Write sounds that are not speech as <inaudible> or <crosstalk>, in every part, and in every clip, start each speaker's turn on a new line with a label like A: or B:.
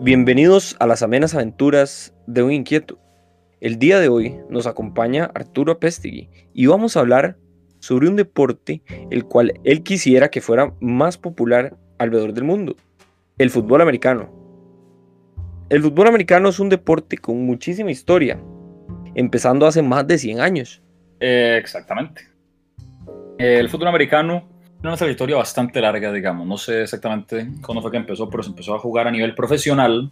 A: Bienvenidos a las amenas aventuras de un inquieto. El día de hoy nos acompaña Arturo Apestegui y vamos a hablar sobre un deporte el cual él quisiera que fuera más popular alrededor del mundo, el fútbol americano. El fútbol americano es un deporte con muchísima historia, empezando hace más de 100 años.
B: Exactamente. El fútbol americano una trayectoria bastante larga, digamos. No sé exactamente cuándo fue que empezó, pero se empezó a jugar a nivel profesional,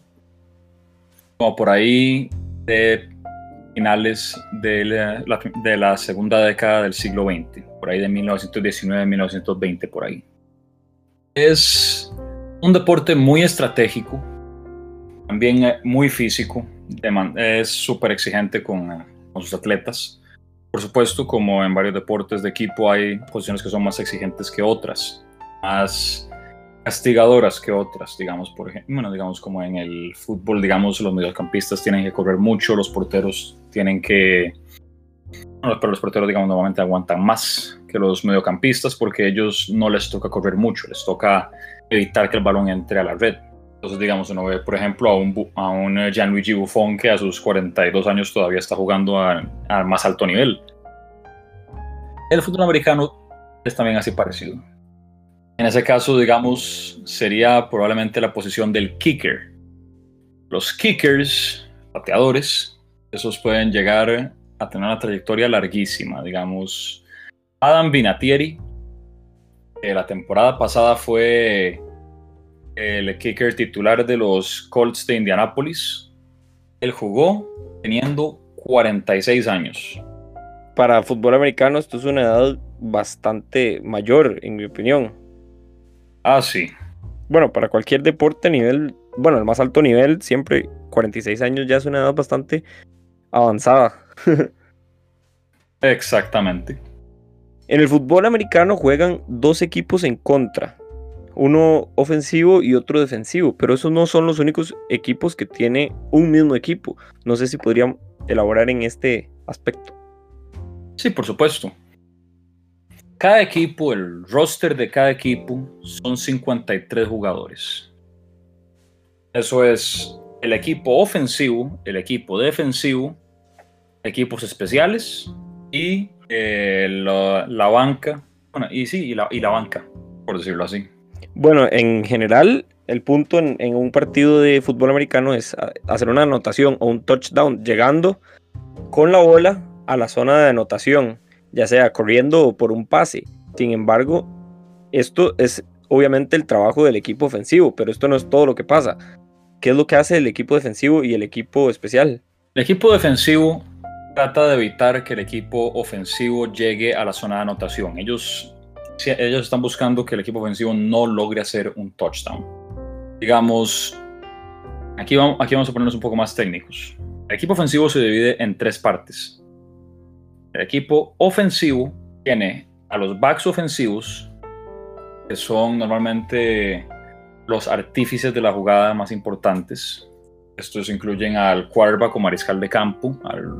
B: como por ahí de finales de la, de la segunda década del siglo XX, por ahí de 1919-1920, por ahí. Es un deporte muy estratégico, también eh, muy físico, es súper exigente con, eh, con, sus atletas. Por supuesto, como en varios deportes de equipo, hay posiciones que son más exigentes que otras, más castigadoras que otras, digamos, por ejemplo, bueno, digamos como en el fútbol, digamos, los mediocampistas tienen que correr mucho, los porteros tienen que, bueno, pero los porteros, digamos, normalmente aguantan más que los mediocampistas porque ellos no les toca correr mucho, les toca evitar que el balón entre a la red. Entonces, digamos, uno ve, por ejemplo, a un, a un Gianluigi Buffon que a sus 42 años todavía está jugando al más alto nivel. El fútbol americano es también así parecido. En ese caso, digamos, sería probablemente la posición del kicker. Los kickers, pateadores, esos pueden llegar a tener una trayectoria larguísima. Digamos, Adam Vinatieri, que la temporada pasada fue el kicker titular de los Colts de Indianapolis. Él jugó teniendo 46 años.
A: Para fútbol americano esto es una edad bastante mayor, en mi opinión.
B: Ah, sí.
A: Bueno, para cualquier deporte a nivel, bueno, el más alto nivel, siempre 46 años ya es una edad bastante avanzada.
B: Exactamente.
A: En el fútbol americano juegan dos equipos en contra uno ofensivo y otro defensivo, pero esos no son los únicos equipos que tiene un mismo equipo. No sé si podrían elaborar en este aspecto.
B: Sí, por supuesto. Cada equipo, el roster de cada equipo son 53 jugadores. Eso es el equipo ofensivo, el equipo defensivo, equipos especiales y eh, la, banca. Bueno, y sí, y la, y la banca, por decirlo así.
A: Bueno, en general, el punto en, un partido de fútbol americano es hacer una anotación o un touchdown llegando con la bola a la zona de anotación, ya sea corriendo o por un pase. Sin embargo, esto es obviamente el trabajo del equipo ofensivo, pero esto no es todo lo que pasa. ¿Qué es lo que hace el equipo defensivo y el equipo especial?
B: El equipo defensivo trata de evitar que el equipo ofensivo llegue a la zona de anotación. Ellos ellos están buscando que el equipo ofensivo no logre hacer un touchdown. Digamos, aquí vamos, aquí vamos a ponernos un poco más técnicos. El equipo ofensivo se divide en tres partes. El equipo ofensivo tiene a los backs ofensivos, que son normalmente los artífices de la jugada más importantes. Estos incluyen al quarterback o mariscal de campo, al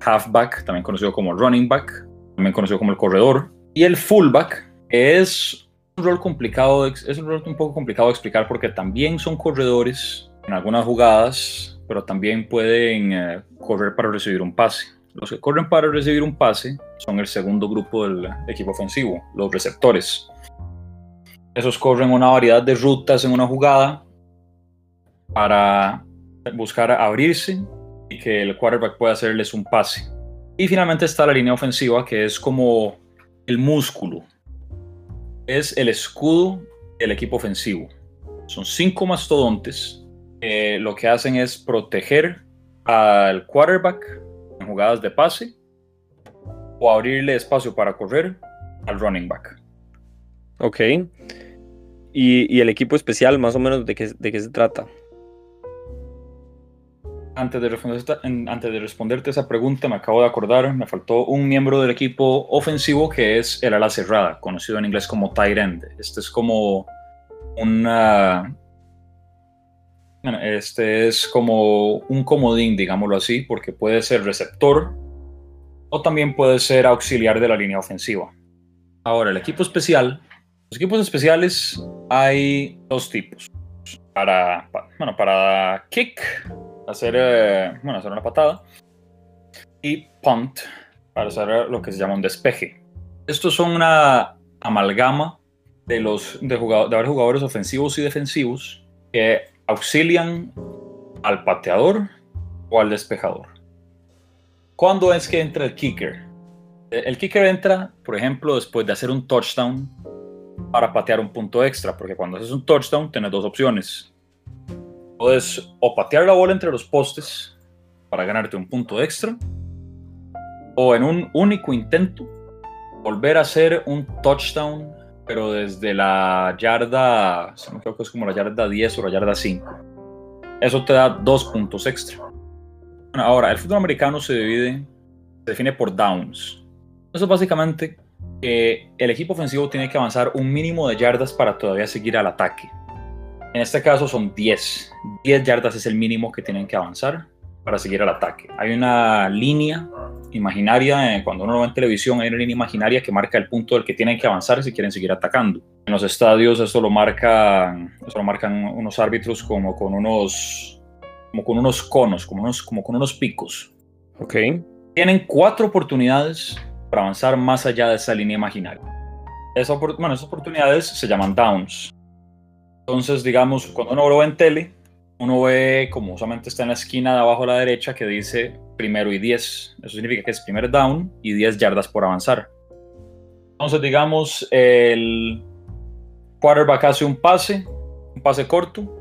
B: halfback, también conocido como running back, también conocido como el corredor, y el fullback, es un rol complicado, es un rol un poco complicado de explicar porque también son corredores en algunas jugadas, pero también pueden eh, correr para recibir un pase. Los que corren para recibir un pase son el segundo grupo del equipo ofensivo, los receptores. Esos corren una variedad de rutas en una jugada para buscar abrirse y que el quarterback pueda hacerles un pase. Y finalmente está la línea ofensiva, que es como el músculo es el escudo del equipo ofensivo. Son cinco mastodontes. lo que hacen es proteger al quarterback en jugadas de pase o abrirle espacio para correr al running back.
A: Ok. ¿Y, el equipo especial, más o menos, de qué, de qué se trata?
B: Antes de, antes de responderte esa pregunta, me acabo de acordar, me faltó un miembro del equipo ofensivo que es el ala cerrada, conocido en inglés como tight end. Este es como una. Este es como un comodín, digámoslo así, porque puede ser receptor o también puede ser auxiliar de la línea ofensiva. Ahora, el equipo especial. Los equipos especiales hay dos tipos para, bueno, para kick, hacer, eh, bueno, hacer una patada, y punt, para hacer lo que se llama un despeje. Estos son una amalgama de, los, de, de varios jugadores ofensivos y defensivos que auxilian al pateador o al despejador. ¿Cuándo es que entra el kicker? El kicker entra, por ejemplo, después de hacer un touchdown para patear un punto extra, porque cuando haces un touchdown tienes dos opciones. Puedes o patear la bola entre los postes para ganarte un punto extra, o en un único intento volver a hacer un touchdown, pero desde la yarda, no creo que es como la yarda 10 o la yarda 5. Eso te da dos puntos extra. ahora, el fútbol americano se divide, se define por downs. Eso es básicamente que el equipo ofensivo tiene que avanzar un mínimo de yardas para todavía seguir al ataque. En este caso son 10. 10 yardas es el mínimo que tienen que avanzar para seguir al ataque. Hay una línea imaginaria, eh, cuando uno lo ve en televisión, hay una línea imaginaria que marca el punto del que tienen que avanzar si quieren seguir atacando. En los estadios esto lo marcan, lo marcan unos árbitros como con unos, como con unos conos, como, unos, como con unos picos.
A: Ok.
B: Tienen cuatro oportunidades para avanzar más allá de esa línea imaginaria. bueno, esas oportunidades se llaman downs. Entonces, digamos, cuando uno lo ve en tele, uno ve como usualmente está en la esquina de abajo a la derecha que dice primero y 10. Eso significa que es primer down y 10 yardas por avanzar. Entonces, digamos, el quarterback hace un pase, un pase corto,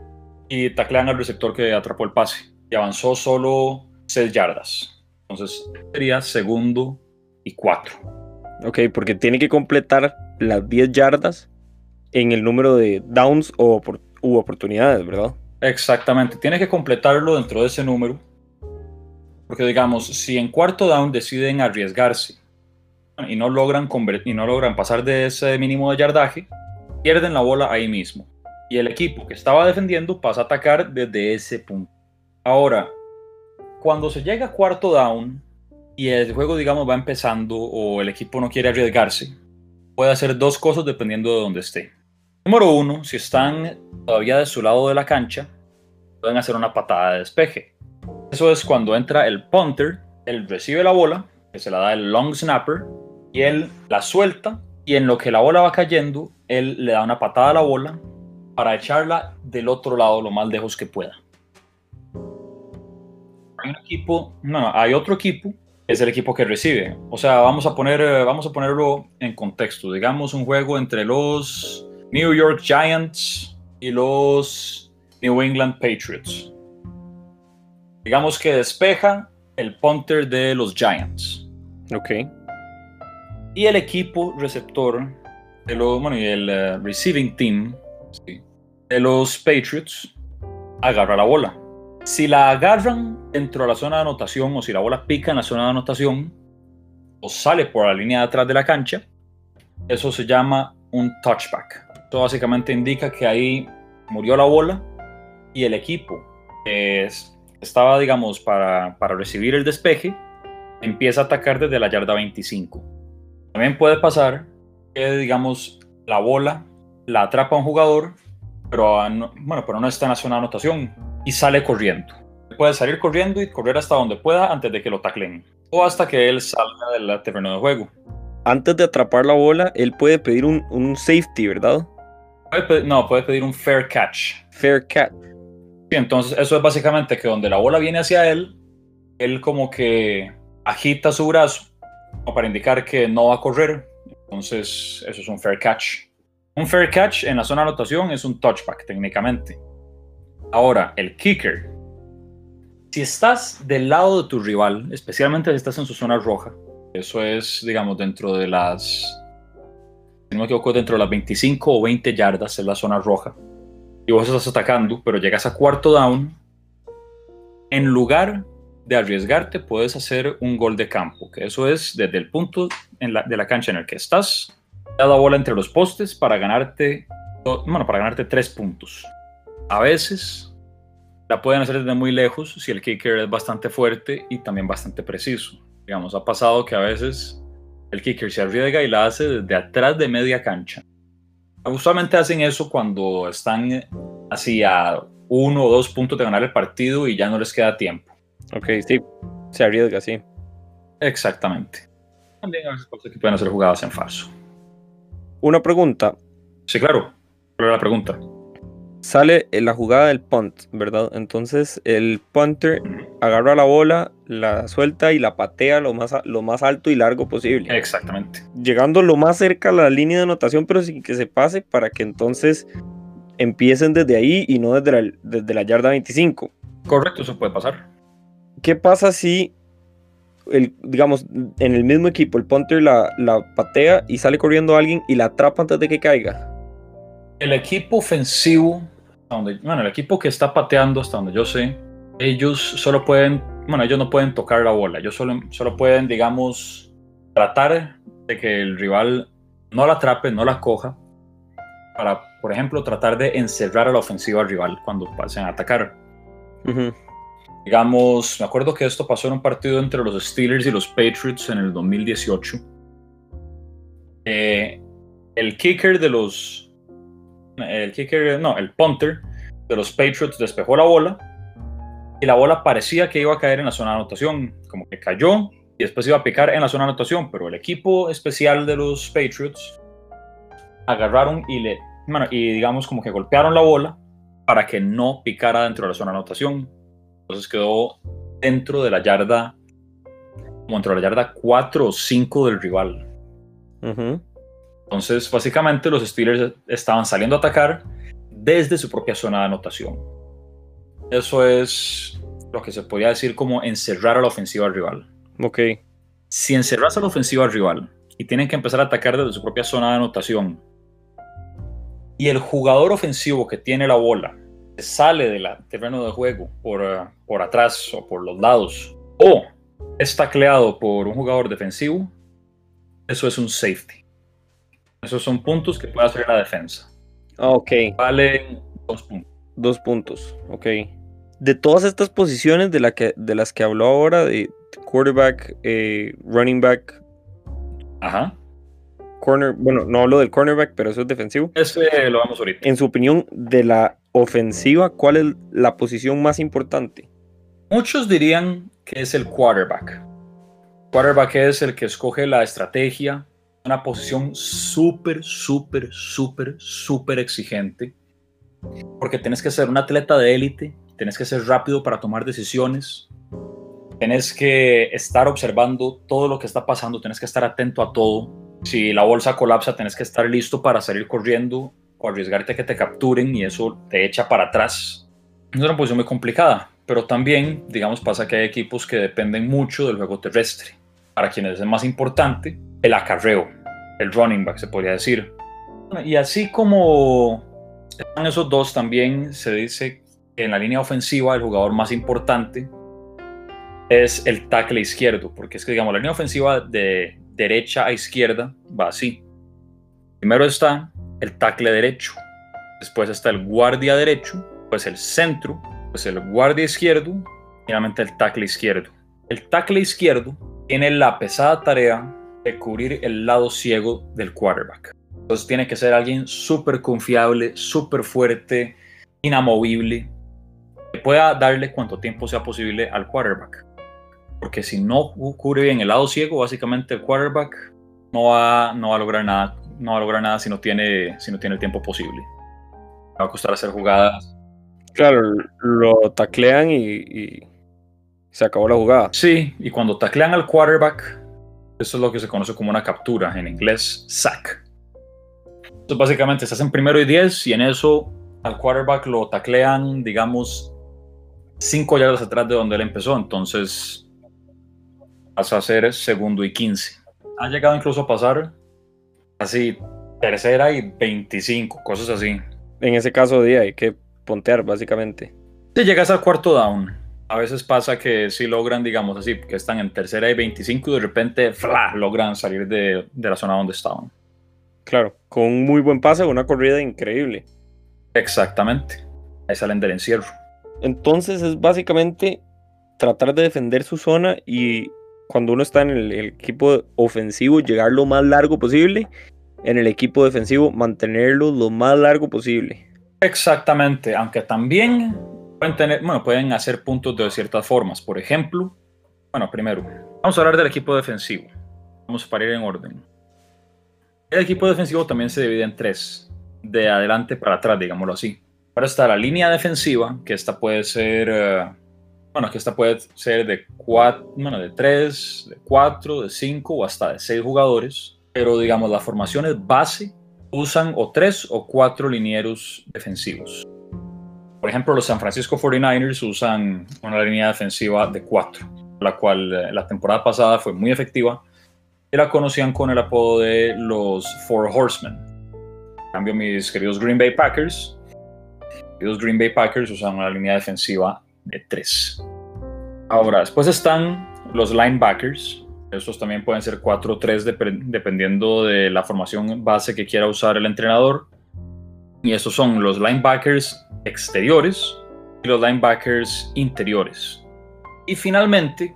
B: y taclean al receptor que atrapó el pase. Y avanzó solo 6 yardas. Entonces, sería segundo y 4.
A: Ok, porque tiene que completar las 10 yardas en el número de downs o u oportunidades, ¿verdad?
B: Exactamente, tiene que completarlo dentro de ese número. Porque digamos, si en cuarto down deciden arriesgarse y no logran, y no logran pasar de ese mínimo de yardaje, pierden la bola ahí mismo. Y el equipo que estaba defendiendo pasa a atacar desde ese punto. Ahora, cuando se llega a cuarto down y el juego, digamos, va empezando o el equipo no quiere arriesgarse, puede hacer dos cosas dependiendo de dónde esté. Número uno, si están todavía de su lado de la cancha, pueden hacer una patada de despeje. Eso es cuando entra el punter, él recibe la bola, que se la da el long snapper, y él la suelta, y en lo que la bola va cayendo, él le da una patada a la bola para echarla del otro lado lo más lejos que pueda. Hay un equipo, no, no, hay otro equipo es el equipo que recibe. O sea, vamos a, poner, eh, vamos a ponerlo en contexto. Digamos un juego entre los New York Giants y los New England Patriots. Digamos que despeja el punter de los Giants.
A: Ok.
B: Y el equipo receptor de los, bueno, y el eh, receiving team de los Patriots agarra la bola. Si la agarran dentro de la zona de anotación o si la bola pica en la zona de anotación o sale por la línea de atrás de la cancha, eso se llama un touchback. Esto básicamente indica que ahí murió la bola y el equipo que estaba, digamos, para, para recibir el despeje, empieza a atacar desde la yarda 25. También puede pasar que, digamos, la bola la atrapa un jugador, pero no, bueno, pero no está en la zona de anotación y sale corriendo. Puede salir corriendo y correr hasta donde pueda antes de que lo taclen o hasta que él salga del terreno de juego.
A: Antes de atrapar la bola, él puede pedir un, un safety, ¿verdad?
B: No, puede pedir un fair catch.
A: Fair catch.
B: Sí, entonces eso es básicamente que donde la bola viene hacia él, él como que agita su brazo para indicar que no va a correr. Entonces eso es un fair catch. Un fair catch en la zona de anotación es un touchback técnicamente. Ahora, el kicker. Si estás del lado de tu rival, especialmente si estás en su zona roja, eso es, digamos, dentro de las si no me equivoco, dentro de las 25 o 20 yardas en la zona roja, y vos estás atacando, pero llegas a cuarto down, en lugar de arriesgarte, puedes hacer un gol de campo, que eso es desde el punto de la cancha en el que estás, da la bola entre los postes para ganarte, bueno, para ganarte tres puntos. A veces la pueden hacer desde muy lejos si el kicker es bastante fuerte y también bastante preciso. Digamos, ha pasado que a veces el kicker se arriesga y la hace desde atrás de media cancha. Usualmente hacen eso cuando están así a uno o dos puntos de ganar el partido y ya no les queda tiempo.
A: Ok, sí, se arriesga, sí.
B: Exactamente. También a veces cosas que pueden hacer jugadas en falso.
A: Una pregunta.
B: Sí, claro. ¿Cuál era la pregunta?
A: Sale en la jugada del punt, ¿verdad? Entonces el punter agarra la bola, la suelta y la patea lo más, a- lo más alto y largo posible.
B: Exactamente.
A: Llegando lo más cerca a la línea de anotación, pero sin que se pase para que entonces empiecen desde ahí y no desde la, desde la yarda 25.
B: Correcto, eso puede pasar.
A: ¿Qué pasa si, el, digamos, en el mismo equipo, el punter la, la patea y sale corriendo alguien y la atrapa antes de que caiga?
B: El equipo ofensivo, donde- bueno, el equipo que está pateando, hasta donde yo sé, ellos solo pueden, bueno, ellos no pueden tocar la bola, ellos solo, solo pueden, digamos, tratar de que el rival no la atrape, no la coja, para, por ejemplo, tratar de encerrar a la ofensiva al rival cuando pasen a atacar. Digamos, me acuerdo que esto pasó en un partido entre los Steelers y los Patriots en el 2018. Eh, el kicker de los. El kicker, no, el punter de los Patriots despejó la bola y la bola parecía que iba a caer en la zona de anotación, como que cayó y después iba a picar en la zona de anotación, pero el equipo especial de los Patriots agarraron y le, bueno, y digamos como que golpearon la bola para que no picara dentro de la zona de anotación. Entonces quedó dentro de la yarda, como dentro de la yarda 4 o 5 del rival.
A: ujú.
B: Entonces, básicamente los Steelers estaban saliendo a atacar desde su propia zona de anotación. Eso es lo que se podría decir como encerrar a la ofensiva al rival.
A: Ok,
B: Si encerras a la ofensiva al rival y tienen que empezar a atacar desde su propia zona de anotación, y el jugador ofensivo que tiene la bola sale del terreno de juego por, eh, por atrás o por los lados, o es tacleado por un jugador defensivo, eso es un safety. Esos son puntos que puede hacer la defensa.
A: Ah, ok,
B: Valen dos puntos.
A: dos puntos, ok. De todas estas posiciones de, la que, de las que habló ahora, de quarterback, eh, running back,
B: Ajá.
A: corner, bueno, no hablo del cornerback, pero eso es defensivo.
B: Ese lo vemos ahorita.
A: En su opinión, de la ofensiva, ¿cuál es la posición más importante?
B: Muchos dirían que es el quarterback. Quarterback es el que escoge la estrategia, una posición súper, súper, súper, súper exigente, porque tienes que ser un atleta de élite, tienes que ser rápido para tomar decisiones, tienes que estar observando todo lo que está pasando, tienes que estar atento a todo. Si la bolsa colapsa, tienes que estar listo para salir corriendo o arriesgarte a que te capturen y eso te echa para atrás. Es una posición muy complicada, pero también, digamos, pasa que hay equipos que dependen mucho del juego terrestre. Para quienes es más importante, el acarreo, el running back, se podría decir. Y así como están esos dos, también se dice que en la línea ofensiva el jugador más importante es el tackle izquierdo, porque es que, digamos, la línea ofensiva de derecha a izquierda va así. Primero está el tackle derecho, después está el guardia derecho, pues el centro, pues el guardia izquierdo, finalmente el tackle izquierdo. El tackle izquierdo tiene la pesada tarea de cubrir el lado ciego del quarterback. Entonces tiene que ser alguien súper confiable, súper fuerte, inamovible, que pueda darle cuanto tiempo sea posible al quarterback. Porque si no cubre bien el lado ciego, básicamente el quarterback no va, no va a lograr nada, no va a lograr nada si no tiene, si no tiene el tiempo posible. Va a costar hacer jugadas
A: Claro, lo taclean y, y se acabó la jugada.
B: Sí, y cuando taclean al quarterback, eso es lo que se conoce como una captura, en inglés, sack. Entonces, básicamente, estás en primero y diez, y en eso al quarterback lo taclean, digamos, cinco yardas atrás de donde él empezó. Entonces, pasa a ser segundo y quince. Ha llegado incluso a pasar así, tercera y 25, cosas así.
A: En ese caso, día hay que pontear, básicamente.
B: Si llegas al cuarto down, a veces pasa que sí logran, digamos así, que están en tercera y 25 y de repente ¡fla! logran salir de, de la zona donde estaban.
A: Claro, con un muy buen pase, una corrida increíble.
B: Exactamente. Ahí salen del encierro.
A: Entonces es básicamente tratar de defender su zona y cuando uno está en el, el equipo ofensivo, llegar lo más largo posible. En el equipo defensivo, mantenerlo lo más largo posible.
B: Exactamente, aunque también pueden tener, bueno, pueden hacer puntos de ciertas formas. Por ejemplo, bueno, primero, vamos a hablar del equipo defensivo. Vamos a parir en orden. El equipo defensivo también se divide en tres, de adelante para atrás, digámoslo así. Ahora está la línea defensiva, que esta puede ser, uh, bueno, que esta puede ser de cuatro, bueno, de tres, de cuatro, de cinco o hasta de seis jugadores. Pero digamos, las formaciones base usan o tres o cuatro linieros defensivos. Por ejemplo, los San Francisco 49ers usan una línea defensiva de cuatro, la cual eh, la temporada pasada fue muy efectiva y la conocían con el apodo de los Four Horsemen. En cambio, mis queridos Green Bay Packers los Green Bay Packers usan una línea defensiva de 3. Ahora, después están los linebackers. Estos también pueden ser 4 o 3 dependiendo de la formación base que quiera usar el entrenador. Y esos son los linebackers exteriores y los linebackers interiores. Y finalmente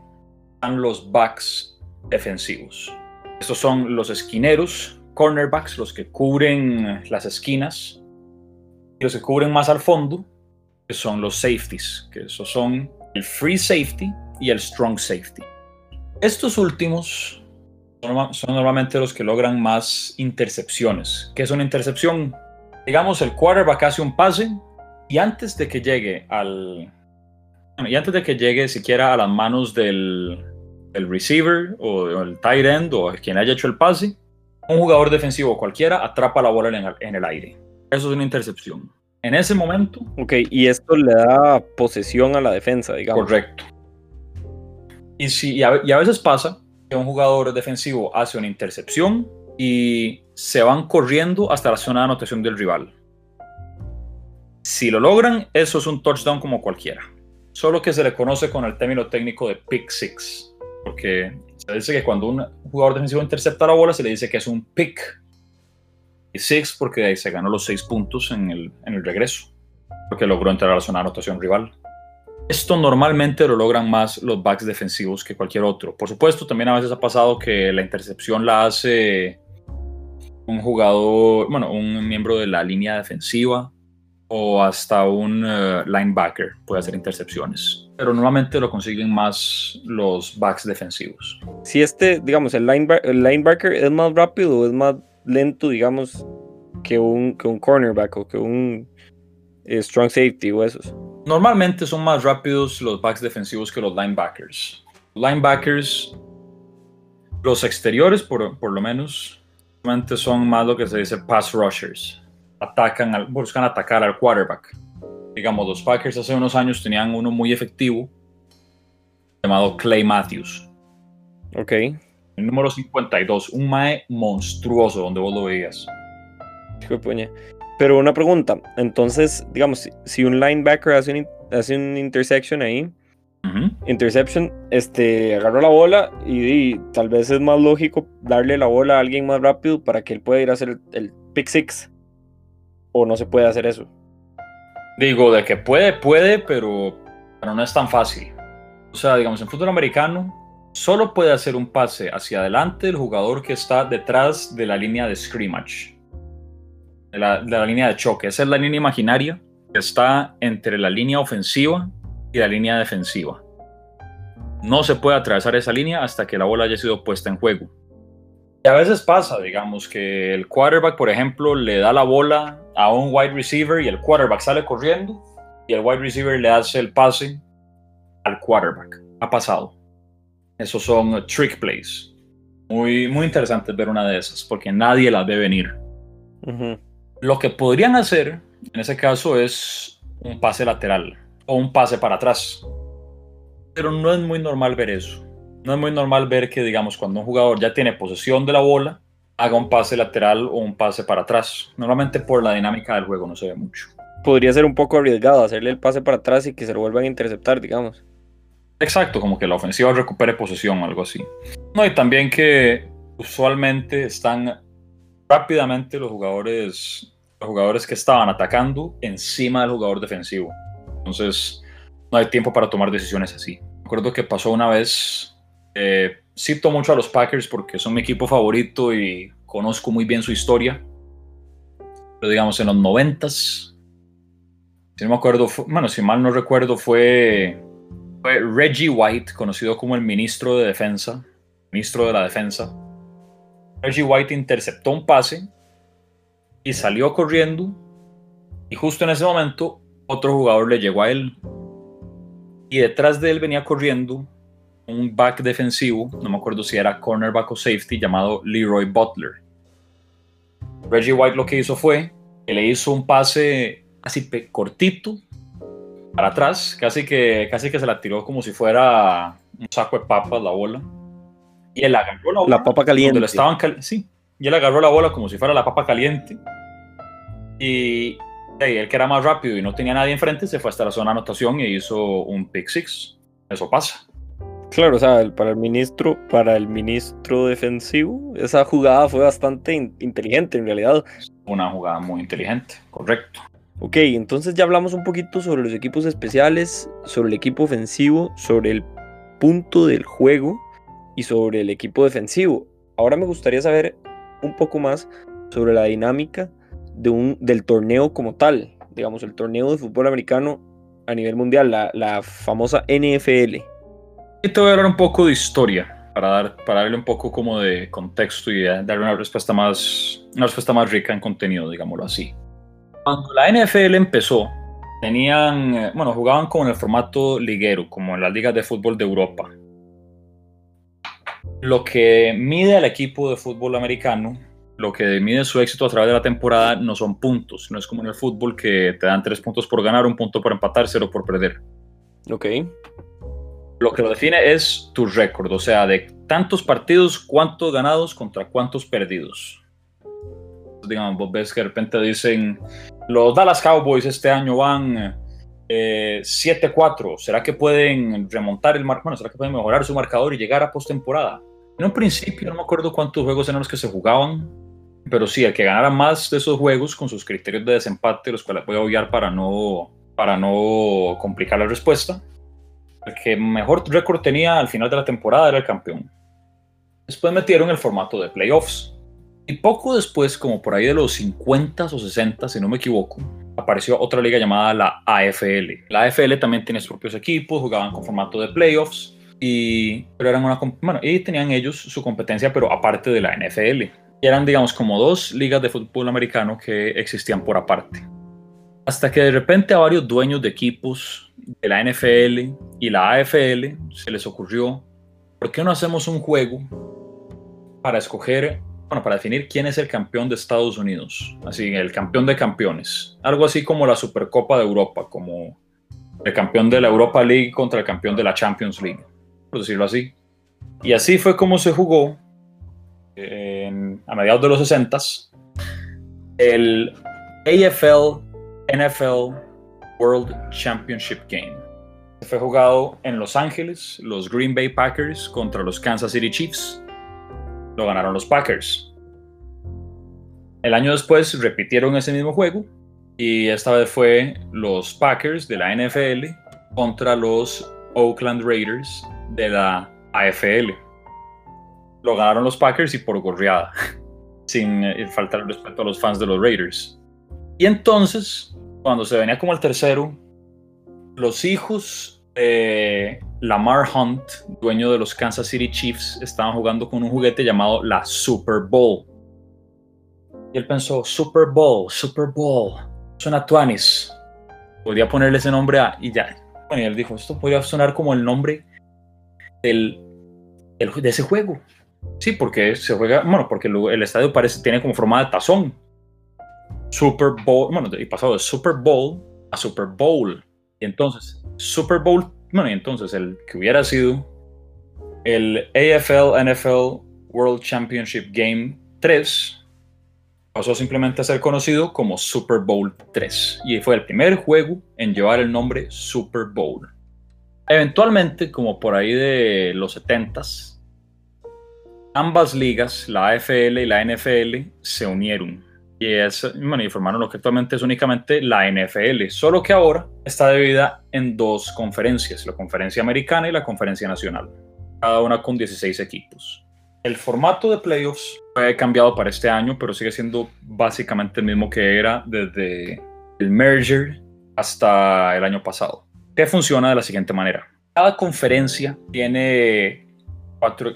B: están los backs defensivos. Estos son los esquineros, cornerbacks, los que cubren las esquinas los que cubren más al fondo, que son los safeties, que esos son el free safety y el strong safety. Estos últimos son, normalmente los que logran más intercepciones. ¿Qué es una intercepción? Digamos, el quarterback hace un pase y antes de que llegue al... y antes de que llegue siquiera a las manos del, receiver o el tight end o quien haya hecho el pase, un jugador defensivo cualquiera atrapa la bola en el aire. Eso es una intercepción. En ese momento.
A: Ok, y esto le da posesión a la defensa, digamos.
B: Correcto. Y, si, y, a, veces pasa que un jugador defensivo hace una intercepción y se van corriendo hasta la zona de anotación del rival. Si lo logran, eso es un touchdown como cualquiera. Solo que se le conoce con el término técnico de pick six. Porque se dice que cuando un jugador defensivo intercepta la bola, se le dice que es un pick y six porque ahí se ganó los seis puntos en el, en el regreso, porque logró entrar a la zona de anotación rival. Esto normalmente lo logran más los backs defensivos que cualquier otro. Por supuesto, también a veces ha pasado que la intercepción la hace un jugador, bueno, un miembro de la línea defensiva o hasta un eh, linebacker puede hacer intercepciones. Pero normalmente lo consiguen más los backs defensivos.
A: Si este, digamos, el, el linebacker es más rápido o es más lento, digamos, que un, que un cornerback o que un eh, strong safety o esos.
B: Normalmente son más rápidos los backs defensivos que los linebackers. Linebackers, los exteriores por, por lo menos, normalmente son más lo que se dice pass rushers. Atacan al, buscan atacar al quarterback. Digamos, los Packers hace unos años tenían uno muy efectivo llamado Clay Matthews.
A: Ok
B: el número 52, un Mae monstruoso donde vos lo veías.
A: Pero una pregunta, entonces, digamos, si un linebacker hace un, hace un intersection ahí, interception, este, agarra la bola y, tal vez es más lógico darle la bola a alguien más rápido para que él pueda ir a hacer el, el pick six. O no se puede hacer eso.
B: Digo, de que puede, puede, pero, pero no es tan fácil. O sea, digamos, en fútbol americano, solo puede hacer un pase hacia adelante el jugador que está detrás de la línea de scrimmage, de la, línea de choque. Esa es la línea imaginaria que está entre la línea ofensiva y la línea defensiva. No se puede atravesar esa línea hasta que la bola haya sido puesta en juego. Y a veces pasa, digamos, que el quarterback, por ejemplo, le da la bola a un wide receiver y el quarterback sale corriendo y el wide receiver le hace el pase al quarterback. Ha pasado. Esos son trick plays. Muy, muy interesante ver una de esas, porque nadie las ve venir. Lo que podrían hacer en ese caso es un pase lateral o un pase para atrás. Pero no es muy normal ver eso. No es muy normal ver que, digamos, cuando un jugador ya tiene posesión de la bola, haga un pase lateral o un pase para atrás. Normalmente por la dinámica del juego no se ve mucho.
A: Podría ser un poco arriesgado hacerle el pase para atrás y que se lo vuelvan a interceptar, digamos.
B: Exacto, como que la ofensiva recupere posesión o algo así. No, y también que usualmente están rápidamente los jugadores, los jugadores que estaban atacando encima del jugador defensivo. Entonces, no hay tiempo para tomar decisiones así. Recuerdo que pasó una vez, eh, cito mucho a los Packers porque son mi equipo favorito y conozco muy bien su historia. Pero digamos, en los noventas, Si no me acuerdo, bueno, si mal no recuerdo, fue, fue Reggie White, conocido como el ministro de defensa, ministro de la defensa. Reggie White interceptó un pase y salió corriendo y justo en ese momento otro jugador le llegó a él y detrás de él venía corriendo un back defensivo, no me acuerdo si era cornerback o safety, llamado Leroy Butler. Reggie White lo que hizo fue que le hizo un pase así cortito para atrás, casi que, casi que se la tiró como si fuera un saco de papas la bola. Y él agarró la bola.
A: La papa caliente.
B: estaban sí, y él agarró la bola como si fuera la papa caliente. Y, y él que era más rápido y no tenía nadie enfrente, se fue hasta la zona de anotación y hizo un pick six. Eso pasa.
A: Claro, o sea, para el ministro, para el ministro defensivo, esa jugada fue bastante inteligente en realidad.
B: Una jugada muy inteligente, correcto.
A: Ok, entonces ya hablamos un poquito sobre los equipos especiales, sobre el equipo ofensivo, sobre el punto del juego y sobre el equipo defensivo. Ahora me gustaría saber un poco más sobre la dinámica de un, del torneo como tal, digamos, el torneo de fútbol americano a nivel mundial, la, la famosa NFL.
B: Y te voy a hablar un poco de historia para, dar, para darle un poco como de contexto y darle una respuesta, más, una respuesta más rica en contenido, digámoslo así. Cuando la NFL empezó, tenían, eh, bueno, jugaban con el formato liguero, como en las ligas de fútbol de Europa. Lo que mide al equipo de fútbol americano, lo que mide su éxito a través de la temporada, no son puntos. No es como en el fútbol que te dan tres puntos por ganar, un punto por empatar, cero por perder.
A: Ok
B: lo que lo define es tu récord, o sea, de tantos partidos, cuántos ganados contra cuántos perdidos. Digamos, vos ves que de repente dicen, los Dallas Cowboys este año van 7-4, eh, ¿será que pueden remontar el marcador? Bueno, ¿será que pueden mejorar su marcador y llegar a postemporada? En un principio no me acuerdo cuántos juegos eran los que se jugaban, pero sí, el que ganara más de esos juegos con sus criterios de desempate, los cuales voy a obviar para no, para no complicar la respuesta, el que mejor récord tenía al final de la temporada era el campeón. Después metieron el formato de playoffs. Y poco después, como por ahí de los 50 o 60, si no me equivoco, apareció otra liga llamada la AFL. La AFL también tiene sus propios equipos, jugaban con formato de playoffs, y, pero eran una, bueno, y tenían ellos su competencia, pero aparte de la NFL. Eran, digamos, como dos ligas de fútbol americano que existían por aparte. Hasta que de repente a varios dueños de equipos de la NFL y la AFL se les ocurrió, ¿por qué no hacemos un juego para escoger, bueno, para definir quién es el campeón de Estados Unidos? Así, el campeón de campeones. Algo así como la Supercopa de Europa, como el campeón de la Europa League contra el campeón de la Champions League, por decirlo así. Y así fue como se jugó a mediados de los 60 el AFL NFL World Championship Game. Fue jugado en Los Ángeles, los Green Bay Packers contra los Kansas City Chiefs. Lo ganaron los Packers. El año después repitieron ese mismo juego y esta vez fue los Packers de la NFL contra los Oakland Raiders de la AFL. Lo ganaron los Packers y por gorreada, <laughs> sin eh, faltar el respeto a los fans de los Raiders. Y entonces cuando se venía como el tercero, los hijos de Lamar Hunt, dueño de los Kansas City Chiefs, estaban jugando con un juguete llamado la Super Bowl. Y él pensó, Super Bowl, Super Bowl, suena Tuanis. Podría ponerle ese nombre a... Y ya. Bueno, y él dijo, esto podría sonar como el nombre del, de ese juego. Sí, porque se juega, bueno, porque el estadio parece, tiene como forma de tazón. Super Bowl, bueno, y pasado de Super Bowl a Super Bowl. Y entonces, Super Bowl, bueno, y entonces el que hubiera sido el AFL NFL World Championship Game 3 pasó simplemente a ser conocido como Super Bowl 3 y fue el primer juego en llevar el nombre Super Bowl. Eventualmente, como por ahí de los 70s, ambas ligas, la AFL y la NFL, se unieron y, es, bueno, y formaron lo que actualmente es únicamente la NFL, solo que ahora está dividida en dos conferencias, la conferencia americana y la conferencia nacional, cada una con 16 equipos. El formato de playoffs fue cambiado para este año, pero sigue siendo básicamente el mismo que era desde el merger hasta el año pasado, que funciona de la siguiente manera. Cada conferencia tiene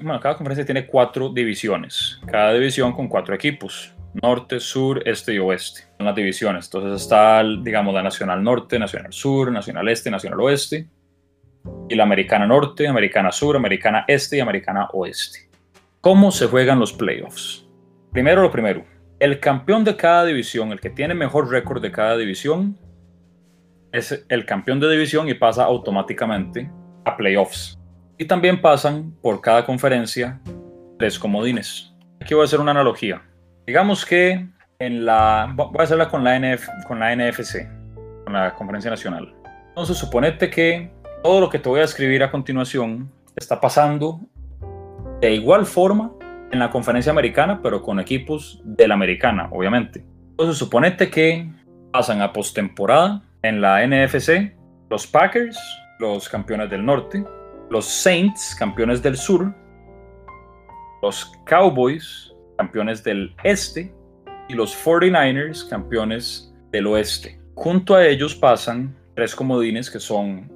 B: bueno, cada conferencia tiene cuatro divisiones, cada división con cuatro equipos, norte, sur, este y oeste. Son las divisiones. Entonces está, digamos, la Nacional Norte, Nacional Sur, Nacional Este, Nacional Oeste, y la Americana Norte, Americana Sur, Americana Este y Americana Oeste. ¿Cómo se juegan los playoffs? Primero lo primero, el campeón de cada división, el que tiene mejor récord de cada división, es el campeón de división y pasa automáticamente a playoffs. Y también pasan por cada conferencia tres comodines. Aquí voy a hacer una analogía. Digamos que en la. Voy a hacerla con la, NF, con la NFC, con la Conferencia Nacional. Entonces, suponete que todo lo que te voy a escribir a continuación está pasando de igual forma en la Conferencia Americana, pero con equipos de la Americana, obviamente. Entonces, suponete que pasan a postemporada en la NFC los Packers, los campeones del norte, los Saints, campeones del sur, los Cowboys, campeones del este, y los 49ers, campeones del oeste. Junto a ellos pasan tres comodines que son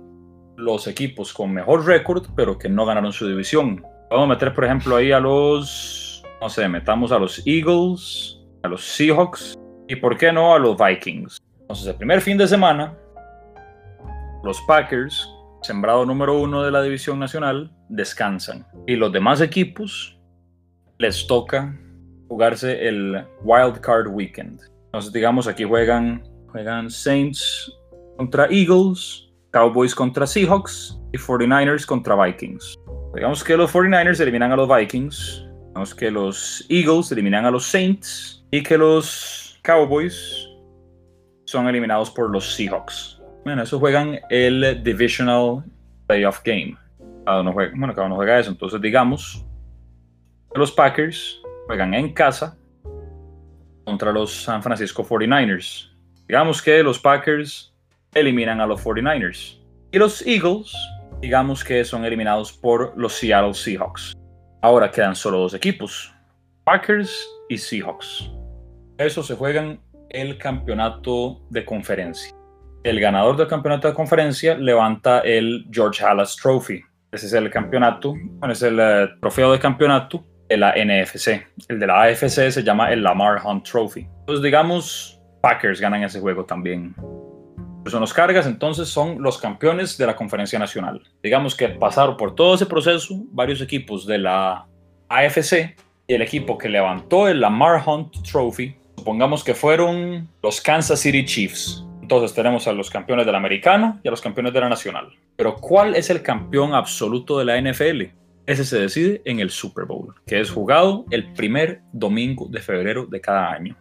B: los equipos con mejor récord, pero que no ganaron su división. Vamos a meter, por ejemplo, ahí a los, no sé, metamos a los Eagles, a los Seahawks y, ¿por qué no, a los Vikings? Entonces, el primer fin de semana, los Packers, sembrado número uno de la división nacional, descansan. Y los demás equipos les toca jugarse el Wild Card Weekend. Entonces, digamos, aquí juegan, juegan Saints contra Eagles, Cowboys contra Seahawks y 49ers contra Vikings. Digamos que los 49ers eliminan a los Vikings, digamos que los Eagles eliminan a los Saints y que los Cowboys son eliminados por los Seahawks. Bueno, eso juegan el Divisional Playoff Game. Cada uno juega, bueno, cada uno juega eso. Entonces, digamos, los Packers juegan en casa contra los San Francisco 49ers. Digamos que los Packers eliminan a los 49ers. Y los Eagles, digamos que son eliminados por los Seattle Seahawks. Ahora quedan solo dos equipos, Packers y Seahawks. Eso se juegan el campeonato de conferencia. El ganador del campeonato de conferencia levanta el George Halas Trophy. Ese es el campeonato, es el eh, trofeo de campeonato de la NFC. El de la AFC se llama el Lamar Hunt Trophy. Entonces, digamos, Packers ganan ese juego también. Son los cargas, entonces son los campeones de la conferencia nacional. Digamos que pasaron por todo ese proceso varios equipos de la AFC y el equipo que levantó el Lamar Hunt Trophy, supongamos que fueron los Kansas City Chiefs. Entonces tenemos a los campeones de la americana y a los campeones de la nacional. Pero ¿cuál es el campeón absoluto de la NFL? Ese se decide en el Super Bowl, que es jugado el primer domingo de febrero de cada año.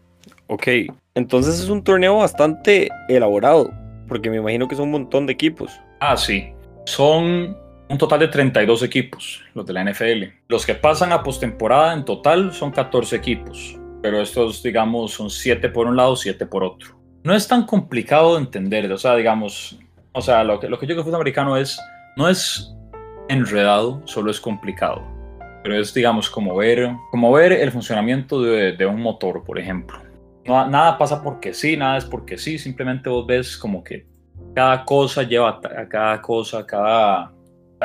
A: Ok, entonces es un torneo bastante elaborado, porque me imagino que son un montón de equipos.
B: Ah, sí. Son un total de 32 equipos, los de la NFL. Los que pasan a postemporada en total son 14 equipos, pero estos, digamos, son 7 por un lado, 7 por otro. No es tan complicado de entender, o sea, digamos, o sea, lo que, lo que yo que fútbol americano es, no es enredado, solo es complicado. Pero es, digamos, como ver, como ver el funcionamiento de, un motor, por ejemplo. Nada pasa porque sí, nada es porque sí, simplemente vos ves como que cada cosa lleva a cada cosa, cada...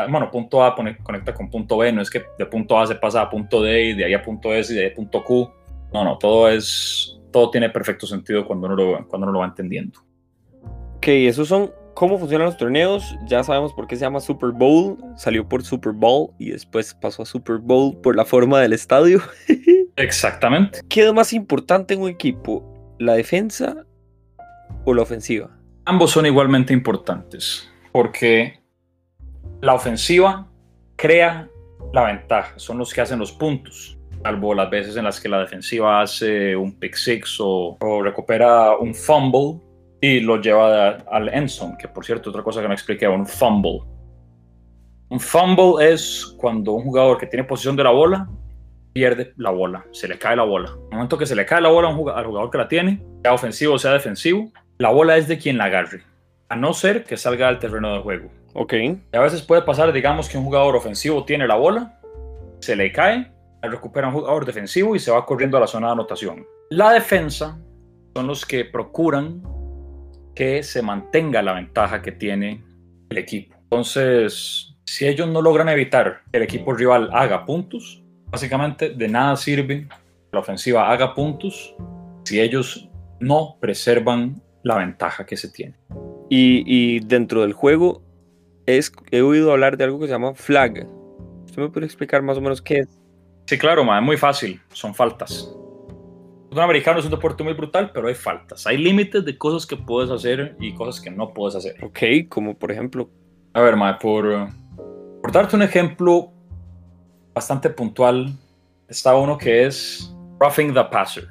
B: Bueno, punto A conecta con punto B, no es que de punto A se pasa a punto D y de ahí a punto S y de ahí a punto Q. No, no, todo es... Todo tiene perfecto sentido cuando uno lo, cuando uno lo va entendiendo.
A: Ok, esos son cómo funcionan los torneos, ya sabemos por qué se llama Super Bowl, salió por Super Bowl y después pasó a Super Bowl por la forma del estadio. <laughs>
B: Exactamente.
A: ¿Qué es más importante en un equipo? ¿La defensa o la ofensiva?
B: Ambos son igualmente importantes, porque la ofensiva crea la ventaja, son los que hacen los puntos, salvo las veces en las que la defensiva hace un pick six o, o recupera un fumble y lo lleva al endzone, que por cierto, otra cosa que no expliqué, un fumble. Un fumble es cuando un jugador que tiene posición de la bola pierde la bola, se le cae la bola. En el momento que se le cae la bola al jugador que la tiene, sea ofensivo o sea defensivo, la bola es de quien la agarre, a no ser que salga al terreno de juego.
A: Ok.
B: Y a veces puede pasar, digamos, que un jugador ofensivo tiene la bola, se le cae, recupera un jugador defensivo y se va corriendo a la zona de anotación. La defensa son los que procuran que se mantenga la ventaja que tiene el equipo. Entonces, si ellos no logran evitar que el equipo rival haga puntos, básicamente de nada sirve que la ofensiva haga puntos si ellos no preservan la ventaja que se tiene.
A: Y, dentro del juego es, he oído hablar de algo que se llama flag. ¿Usted me puede explicar más o menos qué es?
B: Sí, claro, es muy fácil. Son faltas. Un americano es un deporte muy brutal, pero hay faltas. Hay límites de cosas que puedes hacer y cosas que no puedes hacer.
A: Ok, como por ejemplo.
B: A ver, ma, por, por darte un ejemplo bastante puntual, está uno que es roughing the passer,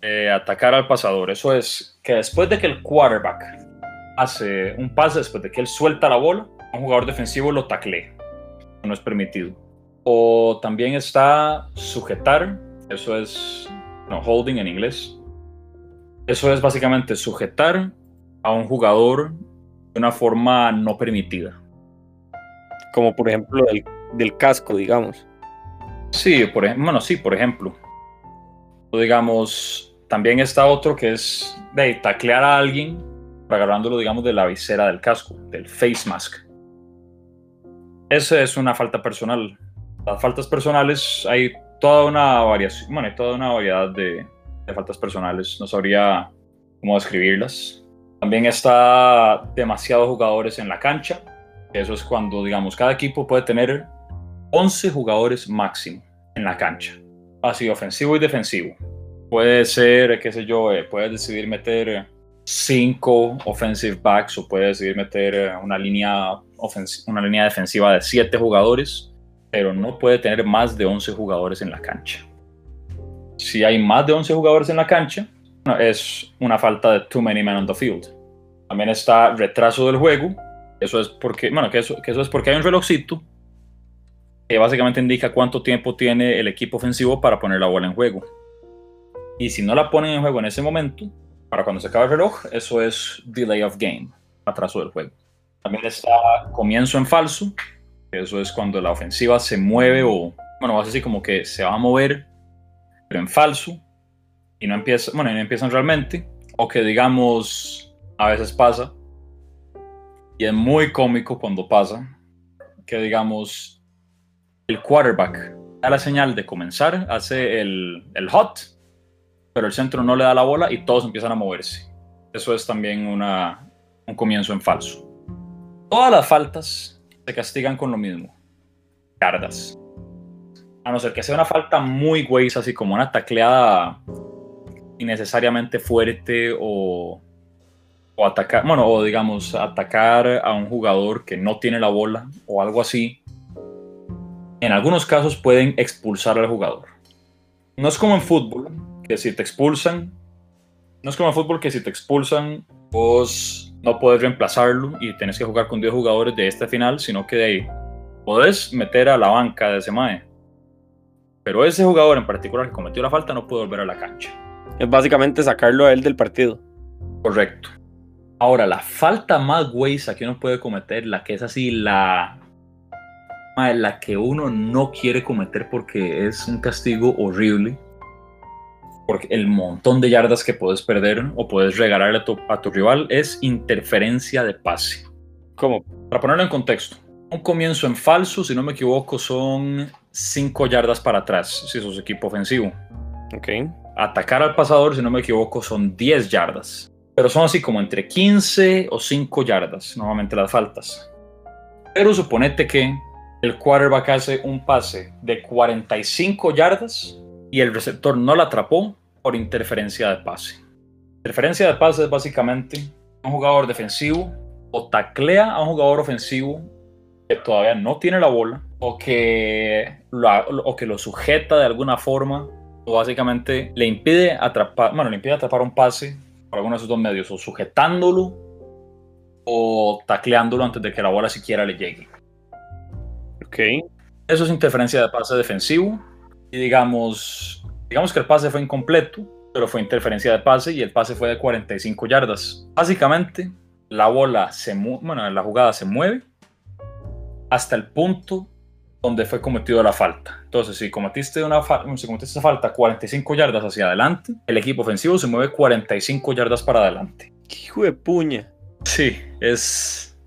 B: eh, atacar al pasador. Eso es que después de que el quarterback hace un pase, después de que él suelta la bola, un jugador defensivo lo tacle. No es permitido. O también está sujetar, eso es no, holding en inglés. Eso es básicamente sujetar a un jugador de una forma no permitida.
A: Como por ejemplo del, casco, digamos.
B: Sí, por ejemplo, bueno, sí, por ejemplo. O digamos, también está otro que es de taclear a alguien agarrándolo, digamos, de la visera del casco, del face mask. Esa es una falta personal. Las faltas personales hay toda una variación, bueno, toda una variedad de, de faltas personales. No sabría cómo describirlas. También está demasiados jugadores en la cancha. Eso es cuando, digamos, cada equipo puede tener 11 jugadores máximo en la cancha. Así, ofensivo y defensivo. Puede ser, qué sé yo, eh, decidir meter 5 offensive backs o puede decidir meter una línea, una línea defensiva de 7 jugadores, pero no puede tener más de 11 jugadores en la cancha. Si hay más de 11 jugadores en la cancha, es una falta de too many men on the field. También está retraso del juego. Eso es porque, bueno, que eso, que eso es porque hay un relojcito que básicamente indica cuánto tiempo tiene el equipo ofensivo para poner la bola en juego. Y si no la ponen en juego en ese momento, para cuando se acaba el reloj, eso es delay of game, atraso del juego. También está comienzo en falso, eso es cuando la ofensiva se mueve o, bueno, va a decir como que se va a mover, pero en falso, y no empieza, bueno, no empiezan realmente, o que digamos, a veces pasa, y es muy cómico cuando pasa, que digamos, el quarterback da la señal de comenzar, hace el, el hot, pero el centro no le da la bola y todos empiezan a moverse. Eso es también una, un comienzo en falso. Todas las faltas se castigan con lo mismo. Yardas. A no ser que sea una falta muy güey, así como una tacleada innecesariamente fuerte o, o atacar, bueno, o digamos, atacar a un jugador que no tiene la bola o algo así. En algunos casos pueden expulsar al jugador. No es como en fútbol, que si te expulsan, no es como el fútbol que si te expulsan, vos no puedes reemplazarlo y tenés que jugar con 10 jugadores de este final, sino que de ahí podés meter a la banca de ese mae. Pero ese jugador en particular que cometió la falta no puede volver a la cancha.
A: Es básicamente sacarlo a él del partido.
B: Correcto. Ahora, la falta más güeyza que uno puede cometer, la que es así, la, la que uno no quiere cometer porque es un castigo horrible, porque el montón de yardas que puedes perder o puedes regalarle a tu, a tu rival es interferencia de pase.
A: ¿Cómo?
B: Para ponerlo en contexto, un comienzo en falso, si no me equivoco, son 5 yardas para atrás, si sos equipo ofensivo.
A: Ok.
B: Atacar al pasador, si no me equivoco, son 10 yardas. Pero son así como entre 15 o 5 yardas, normalmente las faltas. Pero suponete que el quarterback hace un pase de 45 yardas y el receptor no la atrapó por interferencia de pase. Interferencia de pase es básicamente un jugador defensivo o taclea a un jugador ofensivo que todavía no tiene la bola o que lo, o que lo sujeta de alguna forma o básicamente le impide atrapar, bueno, le impide atrapar un pase por alguno de esos dos medios, o sujetándolo o tacleándolo antes de que la bola siquiera le llegue.
A: Ok.
B: Eso es interferencia de pase defensivo y digamos, digamos que el pase fue incompleto, pero fue interferencia de pase y el pase fue de 45 yardas. Básicamente, la bola se bueno, la jugada se mueve hasta el punto donde fue cometido la falta. Entonces, si cometiste, una si cometiste falta 45 yardas hacia adelante, el equipo ofensivo se mueve 45 yardas para adelante.
A: Hijo de puña.
B: Sí, es,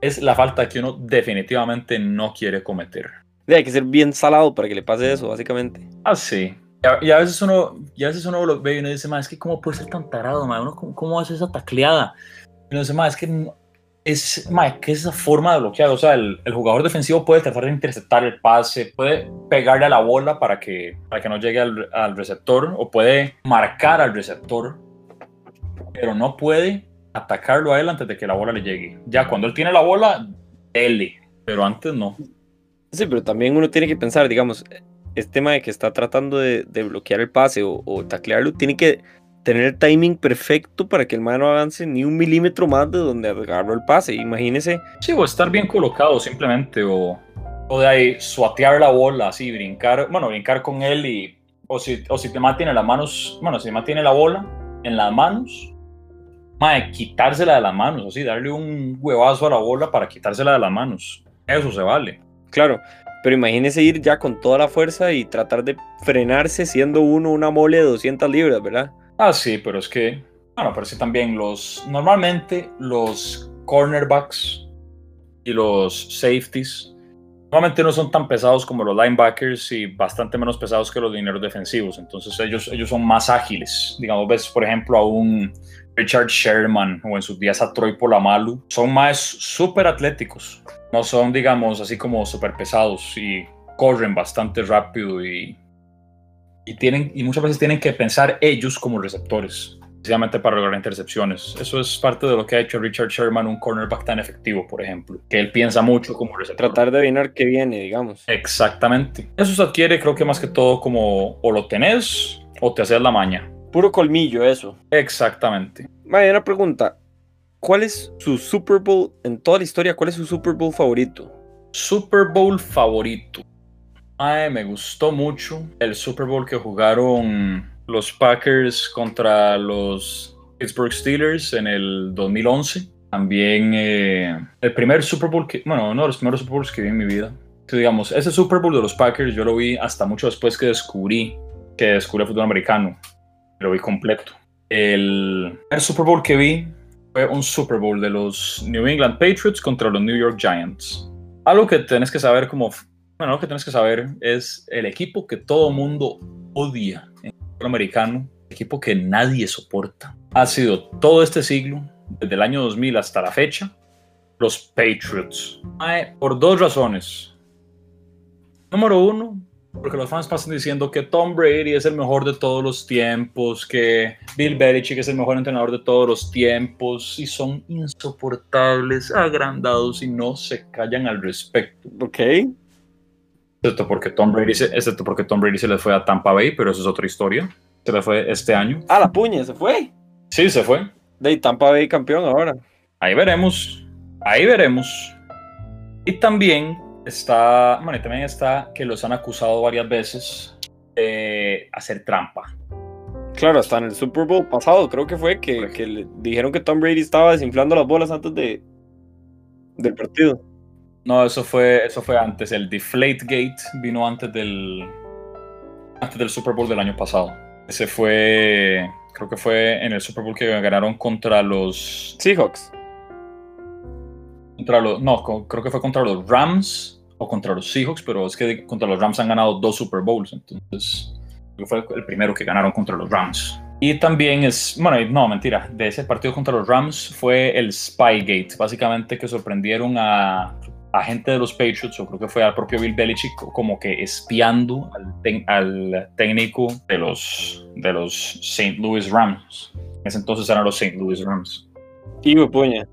B: es la falta que uno definitivamente no quiere cometer.
A: Hay que ser bien salado para que le pase eso, básicamente.
B: Ah, sí. Y a, veces uno, y a veces uno lo ve y uno dice, es que cómo puede ser tan tarado, Uno, ¿cómo, hace esa tacleada? Y uno dice, es que es, que esa forma de bloquear. O sea, el, jugador defensivo puede tratar de interceptar el pase, puede pegarle a la bola para que, para que no llegue al, receptor, o puede marcar al receptor, pero no puede atacarlo a él antes de que la bola le llegue. Ya cuando él tiene la bola, él, pero antes no.
A: Sí, pero también uno tiene que pensar, digamos, este tema de que está tratando de, bloquear el pase o, o, taclearlo, tiene que tener el timing perfecto para que el man no avance ni un milímetro más de donde agarró el pase. Imagínese.
B: Sí, o estar bien colocado simplemente, o, o de ahí suatear la bola, así, brincar, bueno, brincar con él y. O si, o si te mantiene las manos, bueno, si te mantiene la bola en las manos, mae, quitársela de las manos, así, darle un huevazo a la bola para quitársela de las manos. Eso se vale.
A: Claro, pero imagínese ir ya con toda la fuerza y tratar de frenarse siendo uno una mole de 200 libras, ¿verdad?
B: Ah, sí, pero es que, bueno, pero sí también los, normalmente los cornerbacks y los safeties, normalmente no son tan pesados como los linebackers y bastante menos pesados que los dineros defensivos, entonces ellos, ellos son más ágiles. Digamos, ves, por ejemplo, a un Richard Sherman o en sus días a Troy Polamalu, son más súper atléticos, no son, digamos, así como súper pesados y corren bastante rápido y y, tienen, y muchas veces tienen que pensar ellos como receptores, precisamente para lograr intercepciones. Eso es parte de lo que ha hecho Richard Sherman, un cornerback tan efectivo, por ejemplo, que él piensa mucho como receptor.
A: Tratar de adivinar qué viene, digamos.
B: Exactamente. Eso se adquiere, creo que más que todo, como o lo tenés o te haces la maña.
A: Puro colmillo, eso.
B: Exactamente.
A: Vaya, una pregunta. ¿Cuál es su Super Bowl en toda la historia? ¿Cuál es su Super Bowl favorito?
B: Super Bowl favorito me gustó mucho el Super Bowl que jugaron los Packers contra los Pittsburgh Steelers en el 2011. También eh, el primer Super Bowl que, bueno, uno de los primeros Super Bowls que vi en mi vida. digamos, ese Super Bowl de los Packers yo lo vi hasta mucho después que descubrí que descubrí el fútbol americano. Lo vi completo. El Super Bowl que vi fue un Super Bowl de los New England Patriots contra los New York Giants. Algo que tenés que saber como bueno, lo que tienes que saber es el equipo que todo mundo odia en el fútbol americano, el equipo que nadie soporta. Ha sido todo este siglo, desde el año 2000 hasta la fecha, los Patriots. Por dos razones. Número uno, porque los fans pasan diciendo que Tom Brady es el mejor de todos los tiempos, que Bill Belichick es el mejor entrenador de todos los tiempos, y son insoportables, agrandados y no se callan al respecto.
A: Ok.
B: Excepto porque Tom Brady se, excepto porque Tom Brady se le fue a Tampa Bay, pero eso es otra historia. Se le fue este año.
A: Ah, la puña, se fue.
B: Sí, se fue.
A: De Tampa Bay campeón ahora.
B: Ahí veremos. Ahí veremos. Y también está, bueno, también está que los han acusado varias veces de hacer trampa.
A: Claro, hasta en el Super Bowl pasado creo que fue que, que le dijeron que Tom Brady estaba desinflando las bolas antes de del partido.
B: No, eso fue, eso fue antes. El Deflate Gate vino antes del, antes del Super Bowl del año pasado. Ese fue, creo que fue en el Super Bowl que ganaron contra los
A: Seahawks.
B: Contra los, no, creo que fue contra los Rams o contra los Seahawks, pero es que contra los Rams han ganado dos Super Bowls, entonces fue el primero que ganaron contra los Rams. Y también es, bueno, no, mentira, de ese partido contra los Rams fue el Spygate, básicamente que sorprendieron a agente de los Patriots, o creo que fue al propio Bill Belichick, como que espiando al, al técnico de los, de los St. Louis Rams. En ese entonces eran los St. Louis Rams.
A: Y me puña.